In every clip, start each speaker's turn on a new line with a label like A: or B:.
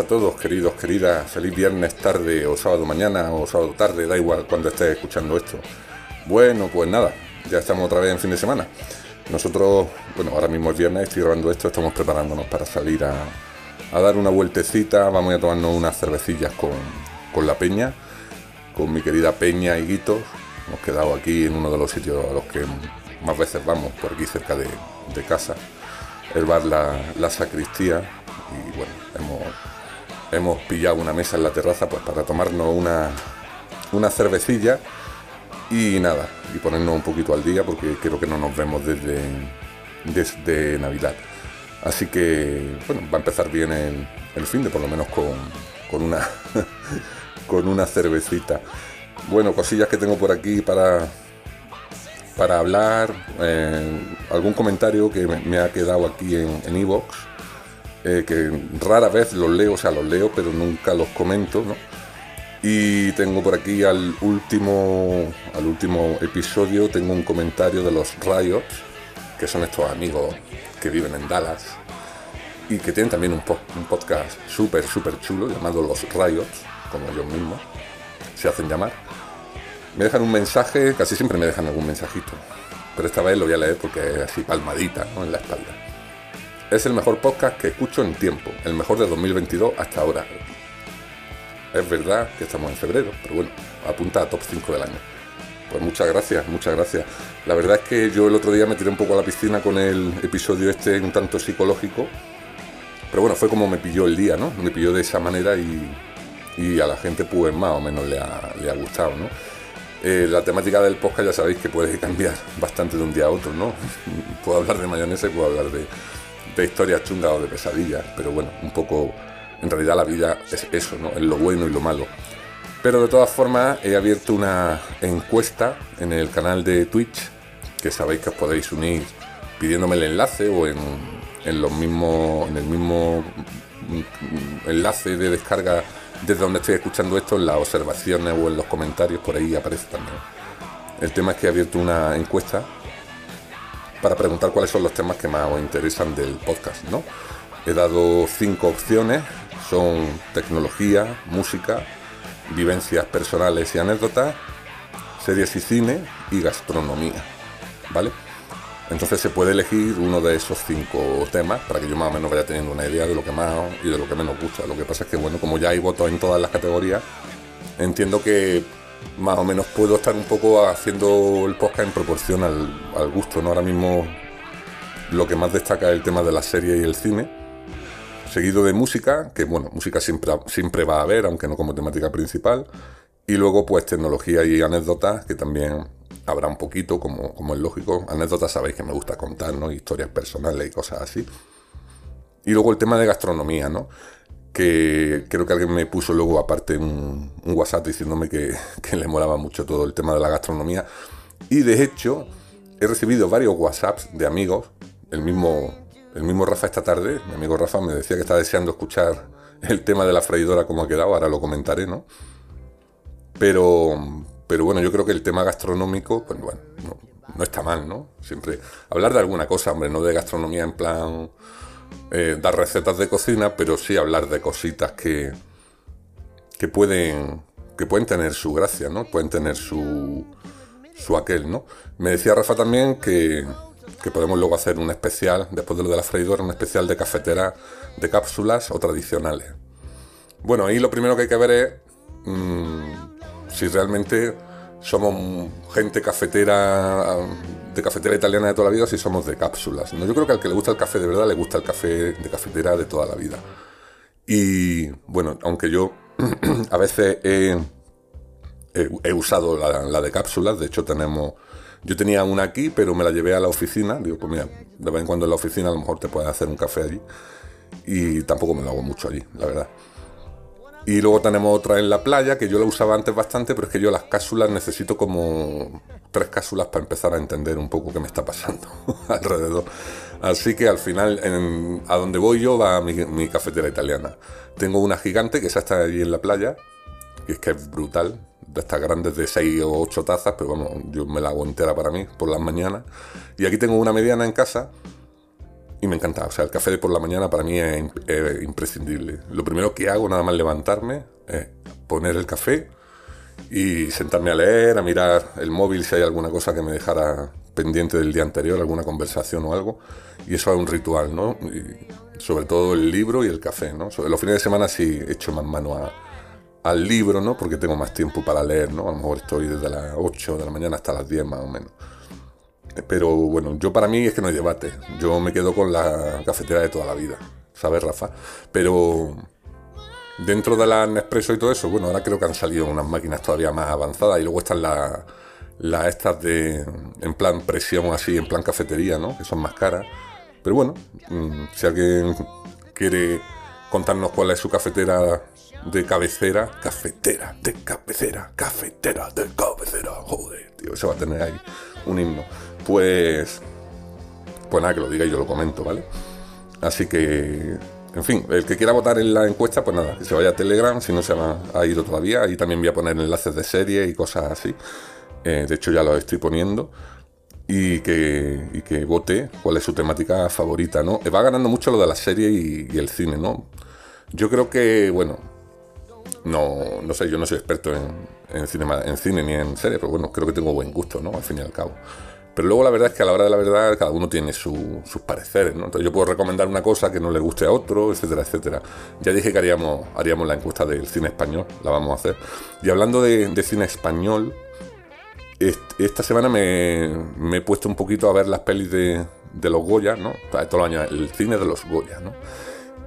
A: A todos, queridos, queridas. Feliz viernes tarde o sábado mañana o sábado tarde, da igual cuando estés escuchando esto. Bueno, pues nada, ya estamos otra vez en fin de semana. Nosotros, bueno, ahora mismo es viernes, estoy grabando esto, estamos preparándonos para salir a, dar una vueltecita. Vamos a tomarnos unas cervecillas con, la peña, con mi querida Peña y Guitos. Hemos quedado aquí en uno de los sitios a los que más veces vamos, por aquí cerca de, casa. El bar la, Sacristía. Y bueno, hemos, hemos pillado una mesa en la terraza pues para tomarnos una, una cervecilla y nada, y ponernos un poquito al día porque creo que no nos vemos desde, desde Navidad. Así que, bueno, va a empezar bien el, fin de por lo menos con, una, con una cervecita. Bueno, cosillas que tengo por aquí para, para hablar. Eh, algún comentario que me, ha quedado aquí en Evox, eh, que rara vez los leo, o sea, los leo, pero nunca los comento, ¿no? Y tengo por aquí al último, al último episodio, tengo un comentario de los Riots, que son estos amigos que viven en Dallas y que tienen también un, podcast súper, súper chulo llamado Los Riots, como ellos mismos se hacen llamar. Me dejan un mensaje, casi siempre me dejan algún mensajito, pero esta vez lo voy a leer porque es así palmadita en la espalda. Es el mejor podcast que escucho en tiempo, el mejor de 2022 hasta ahora. Es verdad que estamos en febrero, pero bueno, apunta a top 5 del año. Pues muchas gracias, muchas gracias. La verdad es que yo el otro día me tiré un poco a la piscina con el episodio este un tanto psicológico, pero bueno, fue como me pilló el día, ¿no? Me pilló de esa manera y, a la gente pues más o menos le ha, le ha gustado, ¿no? Eh, la temática del podcast ya sabéis que puede cambiar bastante de un día a otro, ¿no? puedo hablar de mayonesa y puedo hablar de, de historias chungas o de pesadillas, pero bueno, un poco en realidad la vida es eso, ¿no? Es lo bueno y lo malo. Pero de todas formas he abierto una encuesta en el canal de Twitch, que sabéis que os podéis unir pidiéndome el enlace o en, los mismos, en el mismo enlace de descarga desde donde estoy escuchando esto, en las observaciones o en los comentarios, por ahí aparece también. El tema es que he abierto una encuesta para preguntar cuáles son los temas que más os interesan del podcast, ¿no? He dado cinco opciones son tecnología, música, vivencias personales y anécdotas, series y cine y gastronomía. ¿Vale? Entonces se puede elegir uno de esos cinco temas para que yo más o menos vaya teniendo una idea de lo que más y de lo que menos gusta. Lo que pasa es que, bueno, como ya hay votos en todas las categorías, entiendo que más o menos puedo estar un poco haciendo el podcast en proporción al, gusto. ¿no? Ahora mismo lo que más destaca es el tema de la serie y el cine seguido de música, que bueno, música siempre, siempre va a haber, aunque no como temática principal, y luego pues tecnología y anécdotas, que también habrá un poquito, como, como es lógico, anécdotas sabéis que me gusta contar, ¿no? Historias personales y cosas así. Y luego el tema de gastronomía, ¿no? Que creo que alguien me puso luego aparte un, WhatsApp diciéndome que, que le molaba mucho todo el tema de la gastronomía. Y de hecho, he recibido varios WhatsApps de amigos, el mismo el mismo Rafa esta tarde, mi amigo Rafa me decía que está deseando escuchar el tema de la freidora como ha quedado, ahora lo comentaré, ¿no? Pero, pero bueno, yo creo que el tema gastronómico, pues bueno, no, está mal, ¿no? Siempre hablar de alguna cosa, hombre, no de gastronomía en plan eh, dar recetas de cocina, pero sí hablar de cositas que, que pueden que pueden tener su gracia, ¿no? Pueden tener su su aquel, ¿no? Me decía Rafa también que que podemos luego hacer un especial, después de lo de la freidora, un especial de cafetera de cápsulas o tradicionales. Bueno, ahí lo primero que hay que ver es mm, si realmente somos gente cafetera de cafetera italiana de toda la vida si somos de cápsulas. ¿no? Yo creo que al que le gusta el café de verdad le gusta el café de cafetera de toda la vida. Y bueno, aunque yo a veces he, usado la de cápsulas, de hecho tenemos yo tenía una aquí, pero me la llevé a la oficina. Digo, pues mira, de vez en cuando en la oficina a lo mejor te puedes hacer un café allí. Y tampoco me lo hago mucho allí, la verdad. Y luego tenemos otra en la playa, que yo la usaba antes bastante, pero es que yo las cápsulas necesito como tres cápsulas para empezar a entender un poco qué me está pasando alrededor. Así que al final, a donde voy yo va mi, mi, cafetera italiana. Tengo una gigante que esa está allí en la playa, que es que es brutal de estas grandes de 6 o 8 tazas, pero vamos, yo me la hago entera para mí por las mañanas. Y aquí tengo una mediana en casa y me encanta. O sea, el café de por la mañana para mí es, imprescindible. Lo primero que hago, nada más levantarme, es poner el café y sentarme a leer, a mirar el móvil si hay alguna cosa que me dejara pendiente del día anterior, alguna conversación o algo. Y eso es un ritual, ¿no? sobre todo el libro y el café, ¿no? Sobre los fines de semana sí echo más mano al libro, ¿no? Porque tengo más tiempo para leer, ¿no? A lo mejor estoy desde las 8 de la mañana hasta las 10 más o menos. Pero bueno, yo para mí es que no hay debate. Yo me quedo con la cafetera de toda la vida, ¿sabes, Rafa? Pero dentro de la Nespresso y todo eso, bueno, ahora creo que han salido unas máquinas todavía más avanzadas y luego están las la estas de en plan presión así, en plan cafetería, ¿no? Que son más caras. Pero bueno, mm, si alguien quiere contarnos cuál es su cafetera de cabecera, cafetera de cabecera, cafetera de cabecera, joder, tío, eso va a tener ahí un himno pues, pues nada, que lo diga y yo lo comento, ¿vale? Así que, en fin, el que quiera votar en la encuesta, pues nada, que se vaya a Telegram, si no se ha, ido todavía, ahí también voy a poner enlaces de serie y cosas así. Eh, de hecho, ya lo estoy poniendo. Y que, y que, vote cuál es su temática favorita, ¿no? Va ganando mucho lo de la serie y, el cine, ¿no? Yo creo que, bueno, no, no sé, yo no soy experto en, en, en cine ni en serie, pero bueno, creo que tengo buen gusto, ¿no? Al fin y al cabo. Pero luego la verdad es que a la hora de la verdad cada uno tiene sus pareceres, ¿no? Entonces yo puedo recomendar una cosa que no le guste a otro, etcétera, etcétera. Ya dije que haríamos, haríamos la encuesta del cine español, la vamos a hacer. Y hablando de, cine español, esta semana me, he puesto un poquito a ver las pelis de, de los Goya, ¿no? Todos los años, el cine de los Goya, ¿no?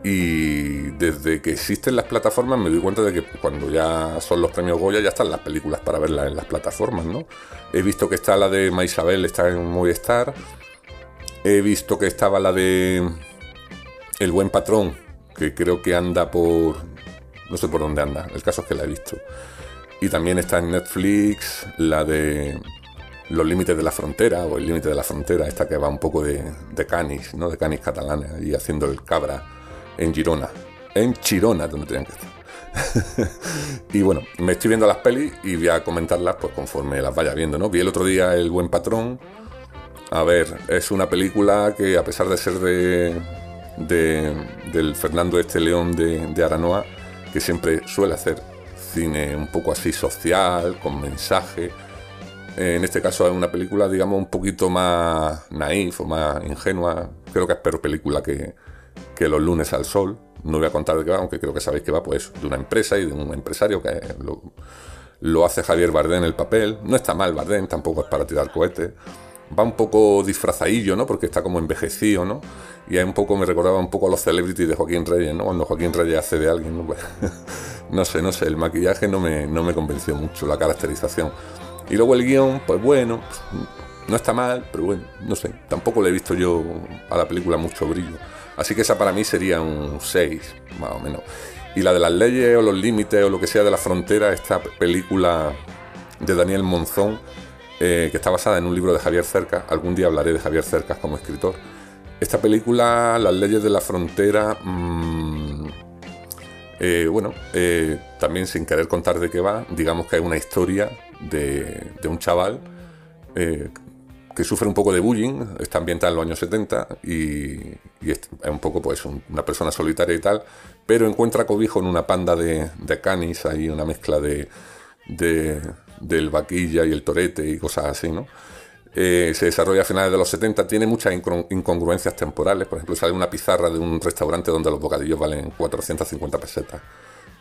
A: Y desde que existen las plataformas me doy cuenta de que cuando ya son los premios Goya ya están las películas para verlas en las plataformas, ¿no? He visto que está la de Maisabel, está en Movistar. He visto que estaba la de El Buen Patrón, que creo que anda por... no sé por dónde anda, el caso es que la he visto. Y también está en Netflix la de Los Límites de la Frontera, o El Límite de la Frontera, esta que va un poco de, de canis, ¿no? De canis catalanes, y haciendo el cabra en Girona. En Chirona, donde tenían que estar. y bueno, me estoy viendo las pelis y voy a comentarlas pues conforme las vaya viendo, ¿no? Vi el otro día El Buen Patrón. A ver, es una película que a pesar de ser de, del Fernando Este León de, de Aranoa, que siempre suele hacer cine un poco así social, con mensaje. En este caso es una película, digamos, un poquito más naif o más ingenua. Creo que es peor película que, que los lunes al sol, no voy a contar de qué va, aunque creo que sabéis que va pues de una empresa y de un empresario que lo, hace Javier Bardem en el papel. No está mal Bardem, tampoco es para tirar cohetes. Va un poco disfrazadillo, ¿no? Porque está como envejecido, ¿no? Y ahí un poco me recordaba un poco a los celebrities de Joaquín Reyes, ¿no? Cuando Joaquín Reyes hace de alguien, ¿no? no sé, no sé, el maquillaje no me, no me convenció mucho, la caracterización. Y luego el guion, pues bueno, no está mal, pero bueno, no sé, tampoco le he visto yo a la película mucho brillo. Así que esa para mí sería un 6, más o menos. Y la de las leyes o los límites o lo que sea de la frontera, esta película de Daniel Monzón, eh, que está basada en un libro de Javier Cercas, algún día hablaré de Javier Cercas como escritor. Esta película, Las leyes de la frontera, mm, eh, bueno, eh, también sin querer contar de qué va, digamos que hay una historia de un chaval que sufre un poco de bullying, está ambientada en los años 70 y, es, un poco pues una persona solitaria y tal, pero encuentra cobijo en una panda de, canis, hay una mezcla de, del vaquilla y el torete y cosas así, ¿no? Eh, se desarrolla a finales de los 70, tiene muchas incongruencias temporales, por ejemplo sale una pizarra de un restaurante donde los bocadillos valen 450 pesetas,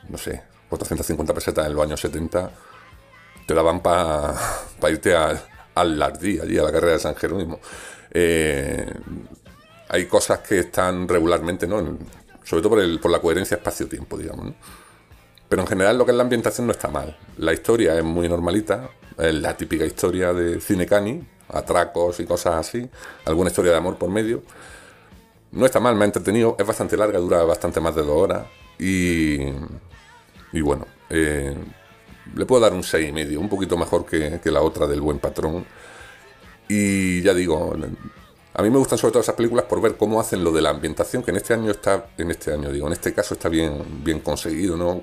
A: no sé, 450 pesetas en los años 70 te daban para irte a, al Lardí, allí a la carrera de San Jerónimo. Eh, hay cosas que están regularmente, ¿no? sobre todo por, el, por la coherencia espacio-tiempo, digamos. Pero en general lo que es la ambientación no está mal. La historia es muy normalita, es la típica historia de cine cani, atracos y cosas así, alguna historia de amor por medio. No está mal, me ha entretenido, es bastante larga, dura bastante más de dos horas y, y bueno, eh, le puedo dar un 6,5, un poquito mejor que, la otra del buen patrón. Y ya digo, a mí me gustan sobre todo esas películas por ver cómo hacen lo de la ambientación, que en este año está, en este año digo, en este caso está bien, bien conseguido, ¿no?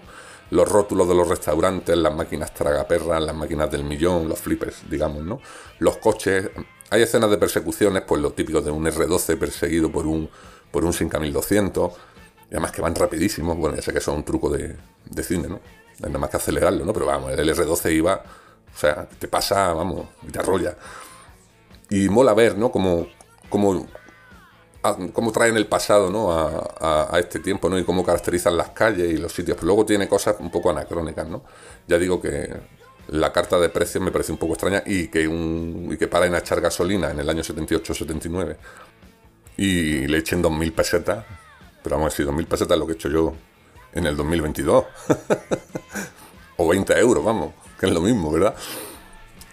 A: Los rótulos de los restaurantes, las máquinas tragaperras, las máquinas del millón, los flippers, digamos, ¿no? Los coches, Hay escenas de persecuciones, pues lo típico de un R12 perseguido por un, por un Sinca 1200, y además que van rapidísimos, bueno, ya sé que eso es un truco de, de cine, ¿no? Nada más que acelerarlo, ¿no? Pero vamos, el R12 iba, o sea, te pasa, vamos, y te arrolla. Y mola ver, ¿no? Como, como, cómo traen el pasado, ¿no? A, a, este tiempo, ¿no? Y cómo caracterizan las calles y los sitios. Pero luego tiene cosas un poco anacrónicas, ¿no? Ya digo que la carta de precios me parece un poco extraña y que, un, y que paren a echar gasolina en el año 78-79 y le echen 2.000 pesetas, pero vamos a decir, 2.000 pesetas es lo que he hecho yo en el 2022. o 20 euros, vamos, que es lo mismo, ¿verdad?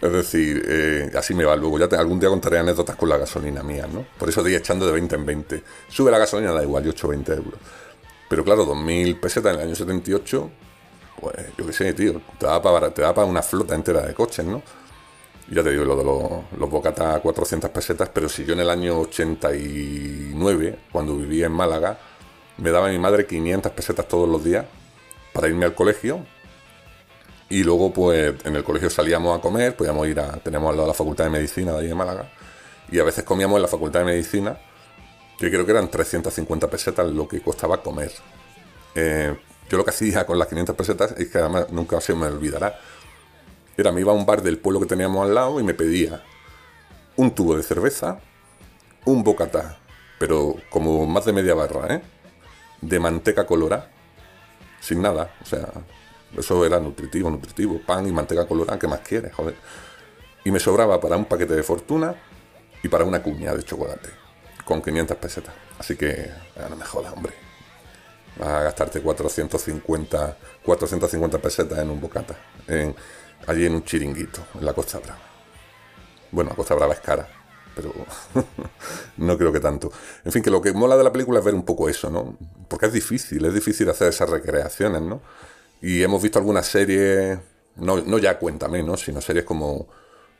A: Es decir, eh, así me va. Luego ya algún día contaré anécdotas con la gasolina mía, ¿no? Por eso estoy echando de 20 en 20. Sube la gasolina, da igual, yo 8 20 euros. Pero claro, 2.000 pesetas en el año 78, pues yo qué sé, tío, te da para, te da para una flota entera de coches, ¿no? ya te digo, lo de los, los bocata a 400 pesetas, pero si yo en el año 89, cuando vivía en Málaga, me daba mi madre 500 pesetas todos los días para irme al colegio. Y luego, pues, en el colegio salíamos a comer, podíamos ir a. Tenemos al lado la Facultad de Medicina de ahí en Málaga. Y a veces comíamos en la Facultad de Medicina, que creo que eran 350 pesetas lo que costaba comer. Eh, yo lo que hacía con las 500 pesetas es que además nunca se me olvidará era, me iba a un bar del pueblo que teníamos al lado y me pedía un tubo de cerveza, un bocatá, pero como más de media barra, ¿eh? De manteca colorada, sin nada, o sea, eso era nutritivo, nutritivo, pan y manteca colorada, ¿qué más quieres, joder? Y me sobraba para un paquete de fortuna y para una cuña de chocolate, con 500 pesetas. Así que, no me jodas, hombre. Vas a gastarte 450, 450 pesetas en un bocata. En, allí en un chiringuito, en la Costa Brava. Bueno, la Costa Brava es cara, pero no creo que tanto. En fin, que lo que mola de la película es ver un poco eso, ¿no? Porque es difícil, es difícil hacer esas recreaciones, ¿no? Y hemos visto algunas series, no, no ya Cuéntame, ¿no? Sino series como,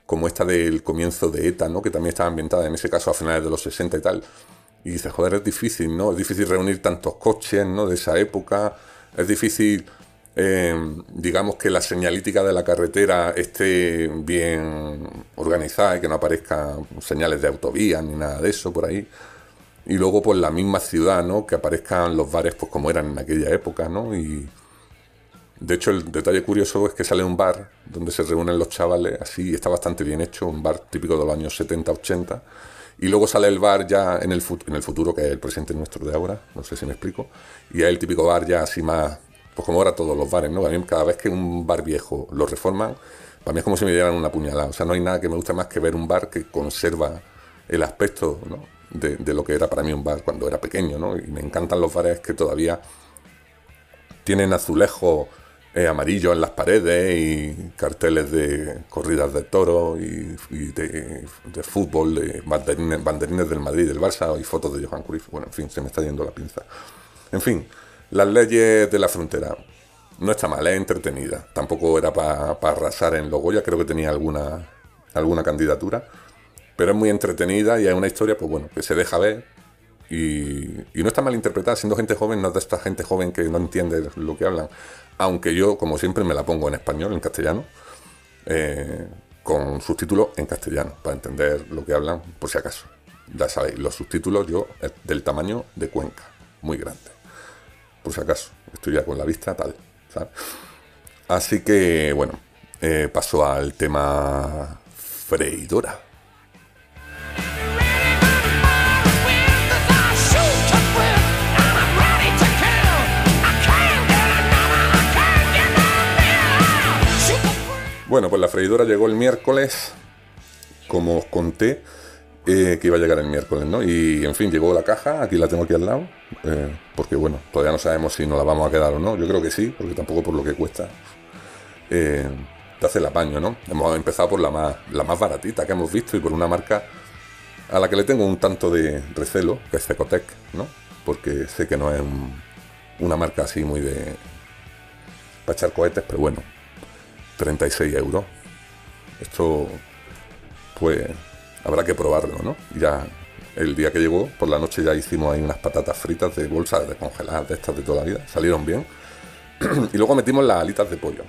A: como esta del comienzo de ETA, ¿no? Que también estaba ambientada en ese caso a finales de los 60 y tal. Y dices, joder, es difícil, ¿no? Es difícil reunir tantos coches, ¿no? De esa época. Es difícil Em, digamos que la señalítica de la carretera esté bien organizada y que no aparezcan señales de autovía ni nada de eso por ahí. Y luego pues la misma ciudad, ¿no? Que aparezcan los bares pues como eran en aquella época, ¿no? Y de hecho el detalle curioso es que sale un bar donde se reúnen los chavales, así está bastante bien hecho, un bar típico de los años 70-80. Y luego sale el bar ya en el, en el futuro, que es el presente nuestro de ahora, no sé si me explico. Y es el típico bar ya así más pues como ahora todos los bares, ¿no? A mí cada vez que un bar viejo lo reforman, para mí es como si me dieran una puñalada. O sea, no hay nada que me guste más que ver un bar que conserva el aspecto de, lo que era para mí un bar cuando era pequeño, ¿no? Y me encantan los bares que todavía tienen azulejos eh, amarillos en las paredes y carteles de corridas de toro y, de, fútbol, de banderines, banderines, del Madrid, del Barça y fotos de Johan Cruyff. Bueno, en fin, se me está yendo la pinza. En fin, las leyes de la frontera. No está mal, es entretenida. Tampoco era para arrasar en Logoya, creo que tenía alguna, alguna candidatura. Pero es muy entretenida y hay una historia, pues bueno, que se deja ver. Y, no está mal interpretada, siendo gente joven, no es de esta gente joven que no entiende lo que hablan. Aunque yo, como siempre, me la pongo en español, en castellano, eh, con subtítulos en castellano, para entender lo que hablan, por si acaso. Ya sabéis, los subtítulos yo, del tamaño de Cuenca, muy grande por si acaso. Estoy ya con la vista tal, Así que, bueno, eh, paso al tema freidora. Bueno, pues la freidora llegó el miércoles, como os conté, eh, que iba a llegar el miércoles, ¿no? Y en fin, llegó la caja, aquí la tengo aquí al lado, eh, porque bueno, todavía no sabemos si nos la vamos a quedar o no. Yo creo que sí, porque tampoco por lo que cuesta. Eh, te hace el apaño, ¿no? Hemos empezado por la más, la más baratita que hemos visto y por una marca a la que le tengo un tanto de recelo, que es Cecotec, ¿no? Porque sé que no es una marca así muy de. para echar cohetes, pero bueno, 36 euros. Esto, pues habrá que probarlo, ¿no? Ya el día que llegó, por la noche ya hicimos ahí unas patatas fritas de bolsa de congeladas, de estas de toda la vida, salieron bien. y luego metimos las alitas de pollo.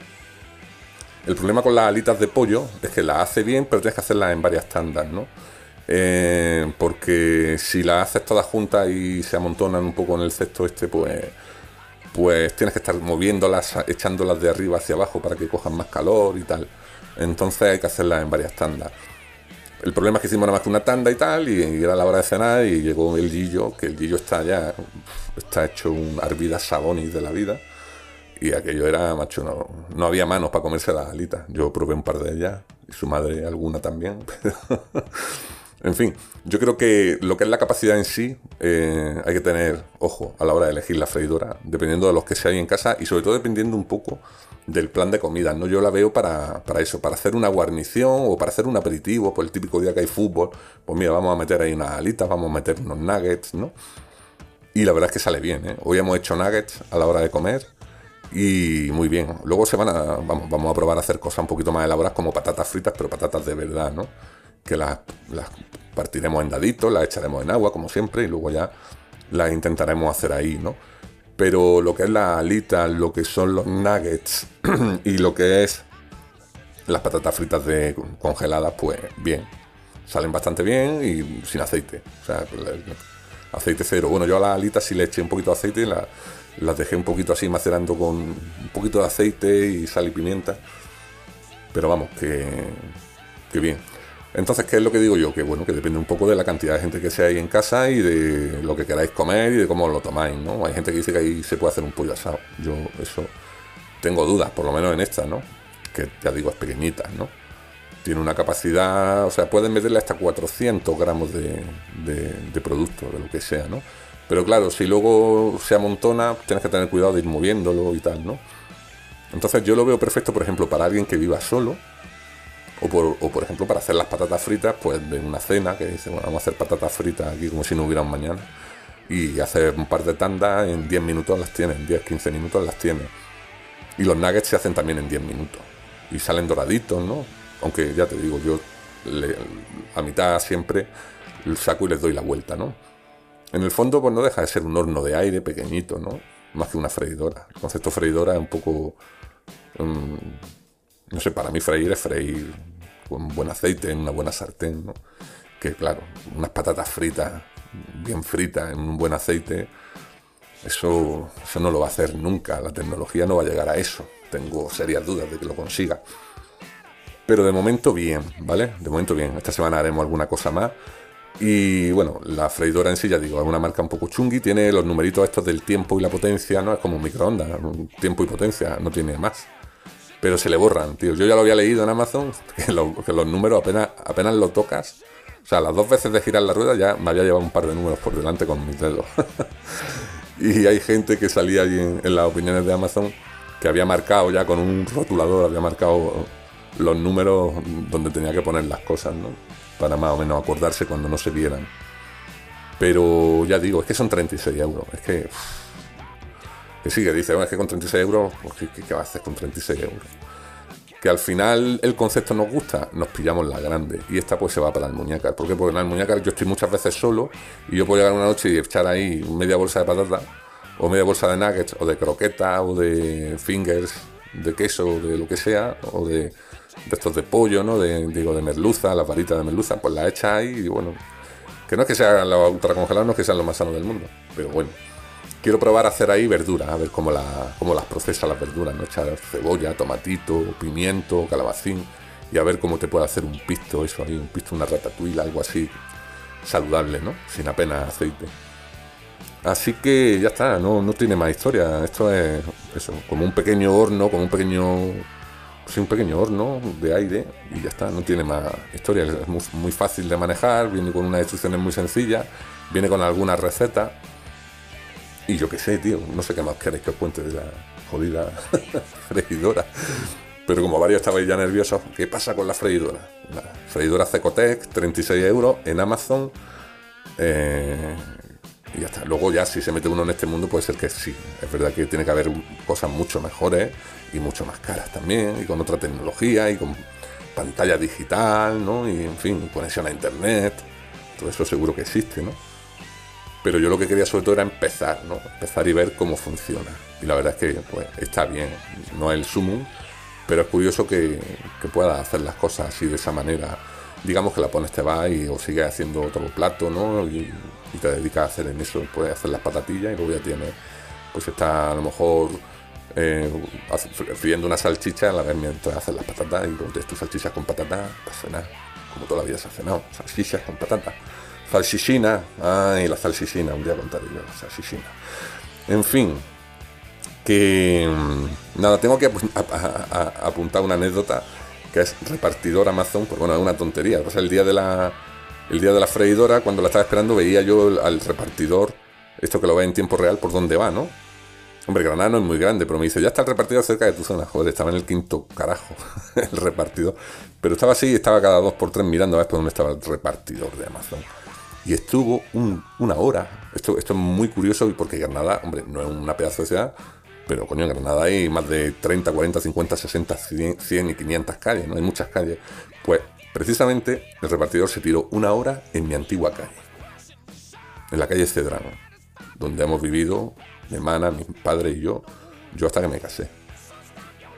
A: El problema con las alitas de pollo es que las hace bien, pero tienes que hacerlas en varias tandas, ¿no? eh, porque si las haces todas juntas y se amontonan un poco en el cesto este, pues, pues tienes que estar moviéndolas, echándolas de arriba hacia abajo para que cojan más calor y tal. Entonces hay que hacerlas en varias tandas. El problema es que hicimos nada más que una tanda y tal, y era la hora de cenar y llegó el Gillo, que el Gillo está ya, está hecho un Arvida Sabonis de la vida. Y aquello era, macho, no, no había manos para comerse las alitas. Yo probé un par de ellas, y su madre alguna también. en fin, yo creo que lo que es la capacidad en sí, eh, hay que tener ojo a la hora de elegir la freidora, dependiendo de los que se hay en casa y sobre todo dependiendo un poco del plan de comida. ¿no? Yo la veo para, para, eso, para hacer una guarnición o para hacer un aperitivo, por el típico día que hay fútbol. Pues mira, vamos a meter ahí unas alitas, vamos a meter unos nuggets, ¿no? Y la verdad es que sale bien, ¿eh? Hoy hemos hecho nuggets a la hora de comer y muy bien. Luego se van a, vamos, vamos a probar a hacer cosas un poquito más elaboradas como patatas fritas, pero patatas de verdad, ¿no? Que las, las partiremos en daditos, las echaremos en agua, como siempre, y luego ya las intentaremos hacer ahí, ¿no? Pero lo que es la alita, lo que son los nuggets y lo que es las patatas fritas de congeladas, pues bien. Salen bastante bien y sin aceite. O sea, aceite cero. Bueno, yo a las alitas sí le eché un poquito de aceite la, las dejé un poquito así macerando con un poquito de aceite y sal y pimienta. Pero vamos, que, que bien. Entonces, ¿qué es lo que digo yo? Que bueno, que depende un poco de la cantidad de gente que sea ahí en casa y de lo que queráis comer y de cómo lo tomáis, ¿no? Hay gente que dice que ahí se puede hacer un pollo asado. Yo eso tengo dudas, por lo menos en esta, ¿no? Que ya digo, es pequeñita, ¿no? Tiene una capacidad, o sea, pueden meterle hasta 400 gramos de, de, de producto, de lo que sea, ¿no? Pero claro, si luego se amontona, tienes que tener cuidado de ir moviéndolo y tal, ¿no? Entonces yo lo veo perfecto, por ejemplo, para alguien que viva solo, o por, o por ejemplo para hacer las patatas fritas, pues de una cena, que dice, bueno, vamos a hacer patatas fritas aquí como si no hubiera un mañana, y hacer un par de tandas, en 10 minutos las tiene, en 10, 15 minutos las tiene. Y los nuggets se hacen también en 10 minutos, y salen doraditos, ¿no? Aunque ya te digo, yo a mitad siempre saco y les doy la vuelta, ¿no? En el fondo, pues no deja de ser un horno de aire pequeñito, ¿no? Más que una freidora. El concepto freidora es un poco. Um, no sé, para mí freír es freír con buen aceite en una buena sartén, ¿no? Que claro, unas patatas fritas, bien fritas en un buen aceite, eso, eso no lo va a hacer nunca. La tecnología no va a llegar a eso. Tengo serias dudas de que lo consiga. Pero de momento bien, ¿vale? De momento bien. Esta semana haremos alguna cosa más. Y bueno, la freidora en sí, ya digo, es una marca un poco chungui, tiene los numeritos estos del tiempo y la potencia, ¿no? Es como un microondas, tiempo y potencia, no tiene más. Pero se le borran, tío. Yo ya lo había leído en Amazon, que, los números apenas, apenas lo tocas. O sea, las dos veces de girar la rueda ya me había llevado un par de números por delante con mis dedos. y hay gente que salía allí en, las opiniones de Amazon que había marcado ya con un rotulador, había marcado los números donde tenía que poner las cosas, ¿no? para más o menos acordarse cuando no se vieran. Pero ya digo, es que son 36 euros. Es que. Que sí, que dice, bueno, es que con 36 euros, pues, ¿qué, qué, vas a hacer con 36 euros? Que al final el concepto nos gusta, nos pillamos la grande. Y esta pues se va para las muñecas. ¿Por qué? Porque en las muñecas yo estoy muchas veces solo y yo puedo llegar una noche y echar ahí media bolsa de patatas, o media bolsa de nuggets, o de croqueta, o de fingers, de queso, o de lo que sea, o de estos de pollo, ¿no? De, digo, de merluza, las varitas de merluza, pues la echa ahí y bueno, que no es que sean los ultracongelados, no es que sean lo más sano del mundo, pero bueno. Quiero probar a hacer ahí verduras, a ver cómo, la, cómo las procesa las verduras, ¿no? Echar cebolla, tomatito, pimiento, calabacín y a ver cómo te puede hacer un pisto, eso ahí, un pisto, una ratatouille, algo así saludable, ¿no? Sin apenas aceite. Así que ya está, no, no tiene más historia. Esto es eso, como un pequeño horno, como un pequeño un pequeño horno de aire y ya está, no tiene más historia, es muy, fácil de manejar, viene con unas instrucciones muy sencillas, viene con algunas recetas y yo qué sé, tío, no sé qué más queréis que os cuente de la jodida freidora. Pero como varios estabais ya nerviosos, ¿qué pasa con la freidora? La freidora Cecotec, 36 euros en Amazon. Eh, y ya está. Luego ya si se mete uno en este mundo puede ser que sí. Es verdad que tiene que haber cosas mucho mejores y mucho más caras también, y con otra tecnología, y con pantalla digital, ¿no? Y en fin, conexión a internet, todo eso seguro que existe, ¿no? Pero yo lo que quería sobre todo era empezar, ¿no? Empezar y ver cómo funciona. Y la verdad es que pues, está bien, no es el sumum, pero es curioso que, que pueda hacer las cosas así de esa manera digamos que la pones, te va y o sigues haciendo otro plato, ¿no? Y, te dedicas a hacer en eso, puedes hacer las patatillas y luego ya tienes, pues está a lo mejor eh, friendo una salchicha a la vez mientras haces las patatas y luego tienes tus salchichas con patatas para cenar, como toda la vida se ha cenado, salchichas con patatas. Salchichina, ay, la salchichina, un día contaré yo. En fin, que mm, nada, tengo que apuntar una anécdota que es repartidor Amazon, pues bueno, es una tontería. O sea, el día de la el día de la freidora, cuando la estaba esperando, veía yo al repartidor, esto que lo ve en tiempo real, por dónde va, ¿no? Hombre, Granada no es muy grande, pero me dice, ya está el repartidor cerca de tu zona. Joder, estaba en el quinto carajo, el repartidor. Pero estaba así, estaba cada dos por tres mirando a ver por dónde estaba el repartidor de Amazon. Y estuvo una hora. Esto, esto es muy curioso porque Granada, hombre, no es una pedazo de ciudad, pero coño, en Granada hay más de 30, 40, 50, 60, 100, y 500 calles, ¿no? Hay muchas calles. Pues precisamente el repartidor se tiró una hora en mi antigua calle. En la calle Cedrano, donde hemos vivido mi hermana, mi padre y yo, yo hasta que me casé.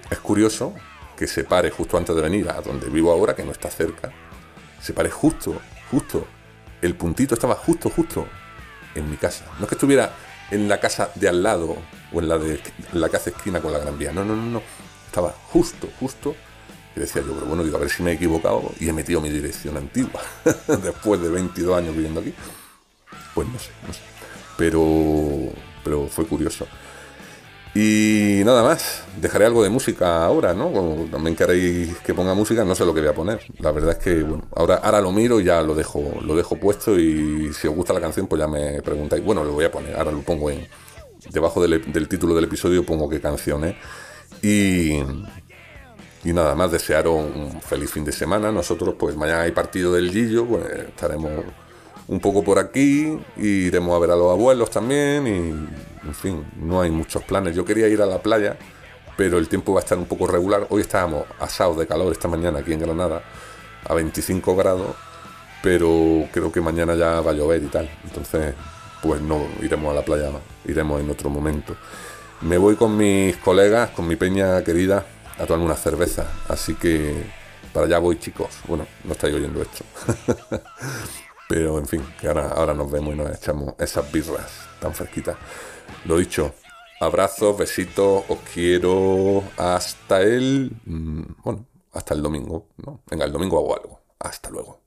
A: Es curioso que se pare justo antes de venir a donde vivo ahora, que no está cerca. Se pare justo, justo. El puntito estaba justo, justo en mi casa. No es que estuviera en la casa de al lado o en la de la que hace esquina con la Gran Vía. No, no, no, no. Estaba justo, justo. Y decía yo, pero bueno, digo, a ver si me he equivocado y he metido mi dirección antigua. Después de 22 años viviendo aquí. Pues no sé, no sé. Pero, pero fue curioso. Y nada más, dejaré algo de música ahora, ¿no? Como también queréis que ponga música, no sé lo que voy a poner. La verdad es que, bueno, ahora, ahora lo miro y ya lo dejo, lo dejo puesto y si os gusta la canción, pues ya me preguntáis. Bueno, lo voy a poner, ahora lo pongo en... Debajo del, título del episodio pongo qué canción es. Y, y nada más, desearos un feliz fin de semana. Nosotros, pues mañana hay partido del Gillo, pues estaremos un poco por aquí, iremos a ver a los abuelos también y, en fin, no hay muchos planes. Yo quería ir a la playa, pero el tiempo va a estar un poco regular. Hoy estábamos asados de calor esta mañana aquí en Granada, a 25 grados, pero creo que mañana ya va a llover y tal. Entonces, pues no iremos a la playa, iremos en otro momento. Me voy con mis colegas, con mi peña querida, a tomarme una cerveza. Así que para allá voy, chicos. Bueno, no estáis oyendo esto. Pero en fin, ahora, ahora nos vemos y nos echamos esas birras tan fresquitas. Lo dicho, abrazos, besitos, os quiero hasta el. Mm, bueno, hasta el domingo, ¿no? Venga, el domingo hago algo. Hasta luego.